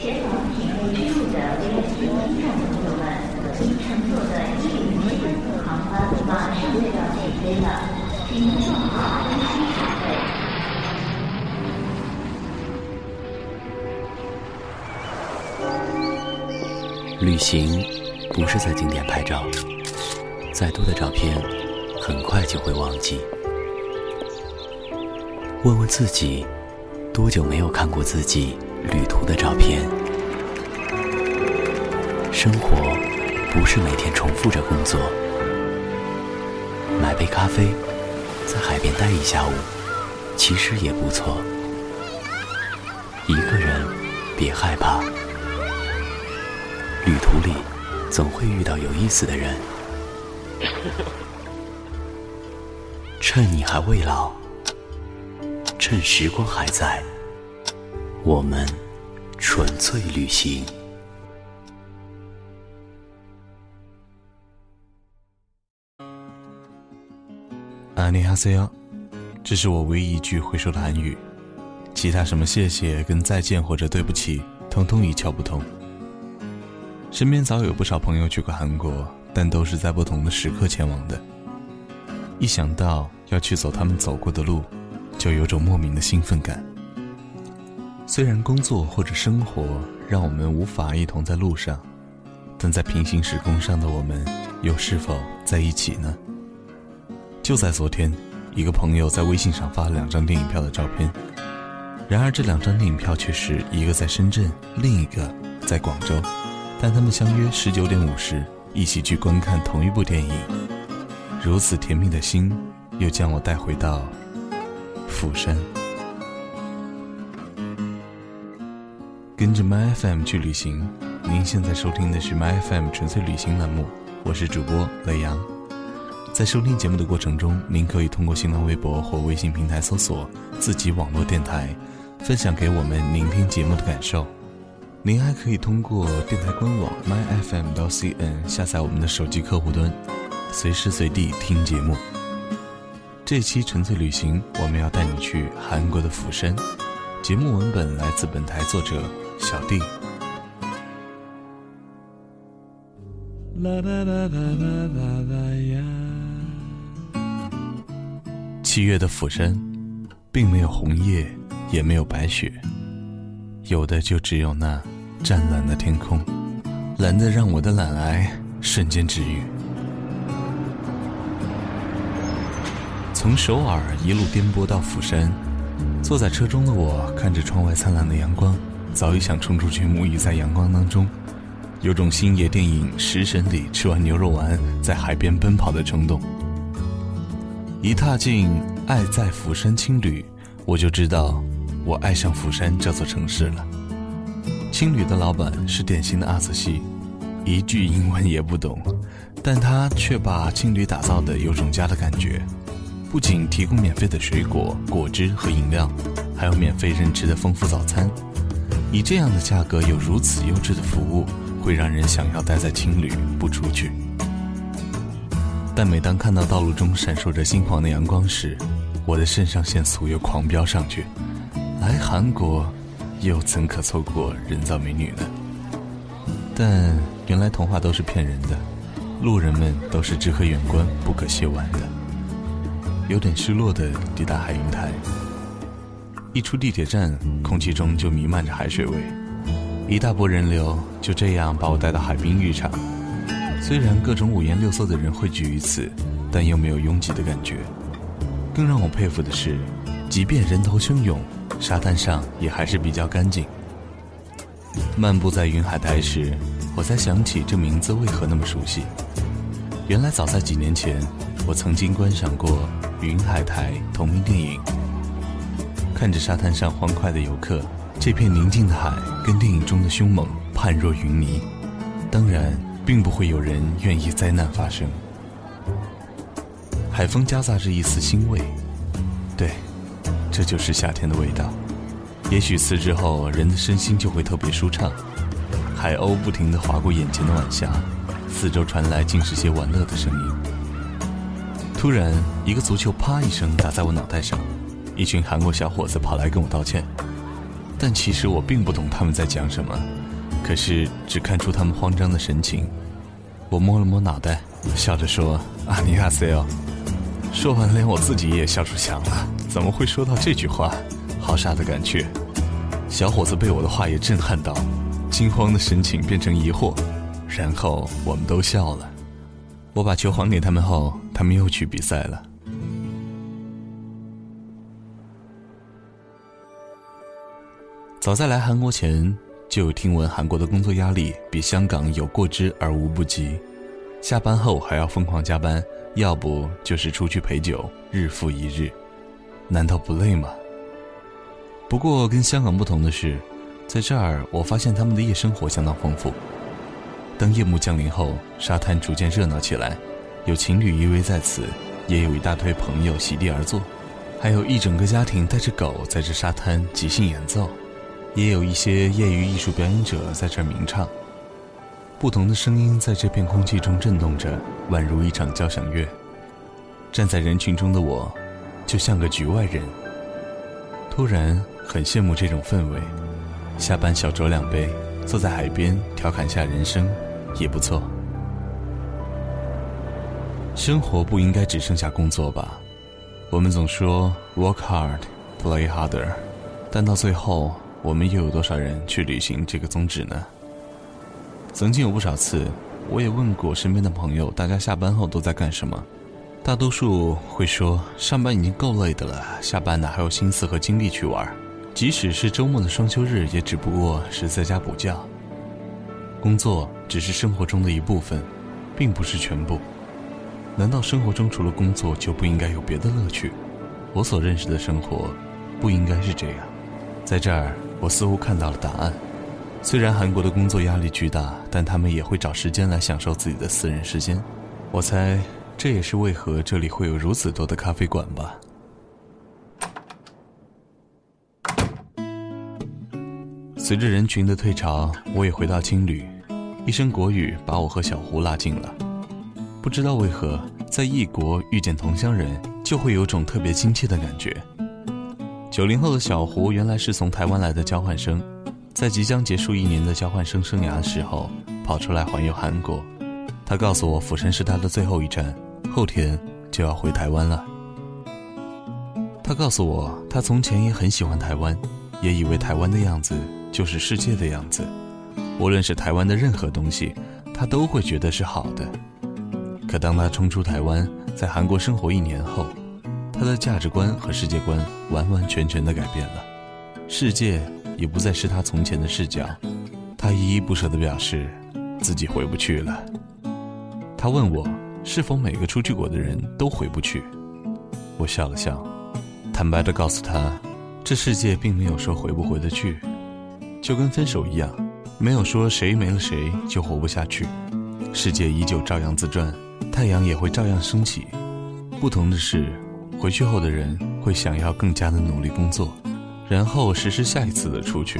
前往品味之路的 VIP 观看朋友们，您乘坐的105航班马上就要起飞了，请您做好安心准备。旅行不是在景点拍照，再多的照片，很快就会忘记。问问自己，多久没有看过自己旅途的照片？生活不是每天重复着工作，买杯咖啡，在海边待一下午，其实也不错。一个人，别害怕，旅途里总会遇到有意思的人。趁你还未老。趁时光还在，我们纯粹旅行。阿尼哈塞哟，这是我唯一一句会说的韩语，其他什么谢谢、跟再见或者对不起，通通一窍不通。身边早有不少朋友去过韩国，但都是在不同的时刻前往的。一想到要去走他们走过的路。就有种莫名的兴奋感。虽然工作或者生活让我们无法一同在路上，但在平行时空上的我们，又是否在一起呢？就在昨天，一个朋友在微信上发了两张电影票的照片，然而这两张电影票却是一个在深圳，另一个在广州，但他们相约十九点五十一起去观看同一部电影。如此甜蜜的心，又将我带回到。釜山，跟着 My FM 去旅行。您现在收听的是 My FM 纯粹旅行栏目，我是主播雷阳。在收听节目的过程中，您可以通过新浪微博或微信平台搜索“自己网络电台”，分享给我们聆听节目的感受。您还可以通过电台官网 My FM 到 CN 下载我们的手机客户端，随时随地听节目。这期纯粹旅行，我们要带你去韩国的釜山。节目文本来自本台作者小弟。七月的釜山，并没有红叶，也没有白雪，有的就只有那湛蓝的天空，蓝的让我的懒癌瞬间治愈。从首尔一路颠簸到釜山，坐在车中的我看着窗外灿烂的阳光，早已想冲出去沐浴在阳光当中，有种星爷电影《食神》里吃完牛肉丸在海边奔跑的冲动。一踏进“爱在釜山青旅”，我就知道我爱上釜山这座城市了。青旅的老板是典型的阿瑟西，一句英文也不懂，但他却把青旅打造的有种家的感觉。不仅提供免费的水果、果汁和饮料，还有免费任吃的丰富早餐。以这样的价格有如此优质的服务，会让人想要待在青旅不出去。但每当看到道路中闪烁着金黄的阳光时，我的肾上腺素又狂飙上去。来韩国，又怎可错过人造美女呢？但原来童话都是骗人的，路人们都是只可远观不可亵玩的。有点失落的抵达海云台，一出地铁站，空气中就弥漫着海水味，一大波人流就这样把我带到海滨浴场。虽然各种五颜六色的人汇聚于此，但又没有拥挤的感觉。更让我佩服的是，即便人头汹涌，沙滩上也还是比较干净。漫步在云海台时，我才想起这名字为何那么熟悉。原来早在几年前，我曾经观赏过。云海台同名电影，看着沙滩上欢快的游客，这片宁静的海跟电影中的凶猛判若云泥。当然，并不会有人愿意灾难发生。海风夹杂着一丝腥味，对，这就是夏天的味道。也许辞职后，人的身心就会特别舒畅。海鸥不停地划过眼前的晚霞，四周传来尽是些玩乐的声音。突然，一个足球“啪”一声打在我脑袋上，一群韩国小伙子跑来跟我道歉。但其实我并不懂他们在讲什么，可是只看出他们慌张的神情。我摸了摸脑袋，笑着说：“阿尼亚塞哦。”说完，连我自己也笑出翔了。怎么会说到这句话？好傻的感觉。小伙子被我的话也震撼到，惊慌的神情变成疑惑，然后我们都笑了。我把球还给他们后，他们又去比赛了。早在来韩国前，就有听闻韩国的工作压力比香港有过之而无不及，下班后还要疯狂加班，要不就是出去陪酒，日复一日，难道不累吗？不过跟香港不同的是，在这儿我发现他们的夜生活相当丰富。当夜幕降临后，沙滩逐渐热闹起来，有情侣依偎在此，也有一大堆朋友席地而坐，还有一整个家庭带着狗在这沙滩即兴演奏。也有一些业余艺术表演者在这儿鸣唱，不同的声音在这片空气中震动着，宛如一场交响乐。站在人群中的我，就像个局外人。突然很羡慕这种氛围，下班小酌两杯，坐在海边调侃下人生，也不错。生活不应该只剩下工作吧？我们总说 work hard, play harder，但到最后。我们又有多少人去履行这个宗旨呢？曾经有不少次，我也问过身边的朋友，大家下班后都在干什么？大多数会说，上班已经够累的了，下班哪还有心思和精力去玩？即使是周末的双休日，也只不过是在家补觉。工作只是生活中的一部分，并不是全部。难道生活中除了工作就不应该有别的乐趣？我所认识的生活，不应该是这样。在这儿。我似乎看到了答案。虽然韩国的工作压力巨大，但他们也会找时间来享受自己的私人时间。我猜，这也是为何这里会有如此多的咖啡馆吧。随着人群的退潮，我也回到青旅，一声国语把我和小胡拉近了。不知道为何，在异国遇见同乡人，就会有种特别亲切的感觉。九零后的小胡原来是从台湾来的交换生，在即将结束一年的交换生生涯的时候，跑出来环游韩国。他告诉我，釜山是他的最后一站，后天就要回台湾了。他告诉我，他从前也很喜欢台湾，也以为台湾的样子就是世界的样子，无论是台湾的任何东西，他都会觉得是好的。可当他冲出台湾，在韩国生活一年后，他的价值观和世界观完完全全的改变了，世界也不再是他从前的视角。他依依不舍地表示，自己回不去了。他问我，是否每个出去过的人都回不去？我笑了笑，坦白地告诉他，这世界并没有说回不回得去，就跟分手一样，没有说谁没了谁就活不下去。世界依旧照样自转，太阳也会照样升起，不同的是。回去后的人会想要更加的努力工作，然后实施下一次的出去。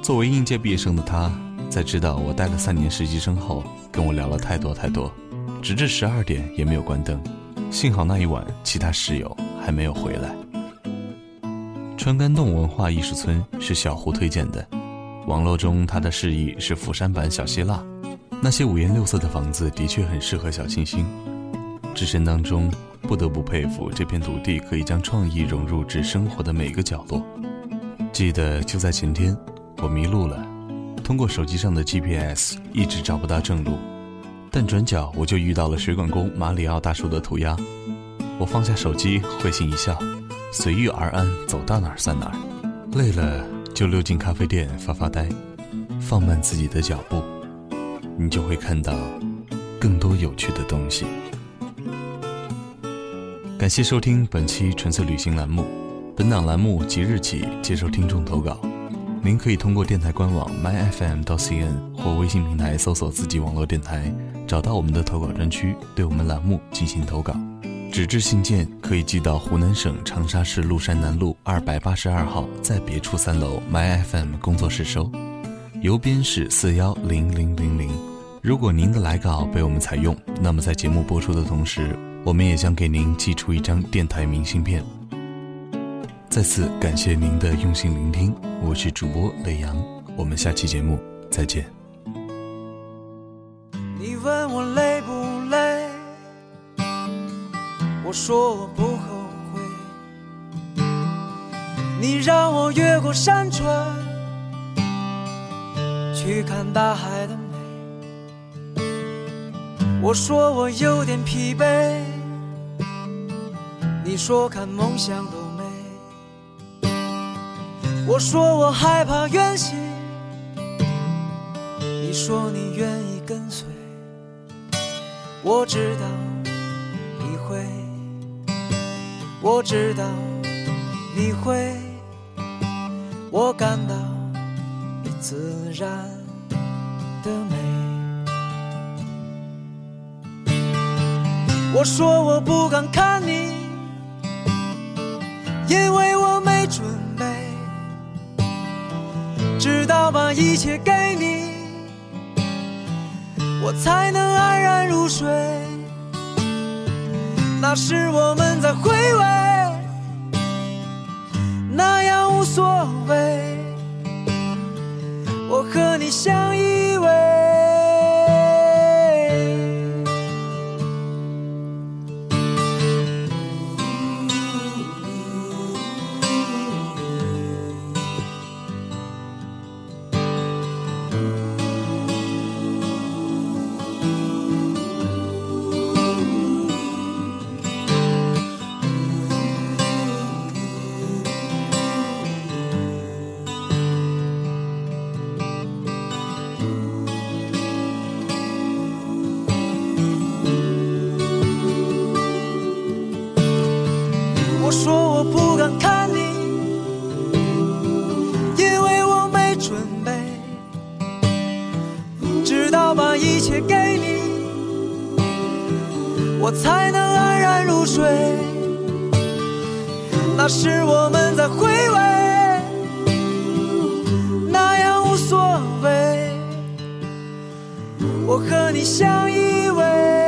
作为应届毕业生的他，在知道我待了三年实习生后，跟我聊了太多太多，直至十二点也没有关灯。幸好那一晚其他室友还没有回来。川甘洞文化艺术村是小胡推荐的，网络中他的示意是釜山版小希腊，那些五颜六色的房子的确很适合小清新。置身当中。不得不佩服这片土地可以将创意融入至生活的每个角落。记得就在前天，我迷路了，通过手机上的 GPS 一直找不到正路，但转角我就遇到了水管工马里奥大叔的涂鸦。我放下手机，会心一笑，随遇而安，走到哪儿算哪儿。累了就溜进咖啡店发发呆，放慢自己的脚步，你就会看到更多有趣的东西。感谢收听本期纯粹旅行栏目，本档栏目即日起接受听众投稿。您可以通过电台官网 myfm.cn 或微信平台搜索“自己网络电台”，找到我们的投稿专区，对我们栏目进行投稿。纸质信件可以寄到湖南省长沙市麓山南路二百八十二号在别处三楼 myfm 工作室收，邮编是四幺零零零零。如果您的来稿被我们采用，那么在节目播出的同时。我们也将给您寄出一张电台明信片。再次感谢您的用心聆听，我是主播雷阳，我们下期节目再见。你问我累不累？我说我不后悔。你让我越过山川，去看大海的美。我说我有点疲惫。你说看梦想多美。我说我害怕远行。你说你愿意跟随。我知道你会，我知道你会，我感到你自然的美。我说我不敢看你，因为我没准备，直到把一切给你。我才能安然入睡。那时我们在回味，那样无所谓。我和你相依那时我们在回味，那样无所谓。我和你相依偎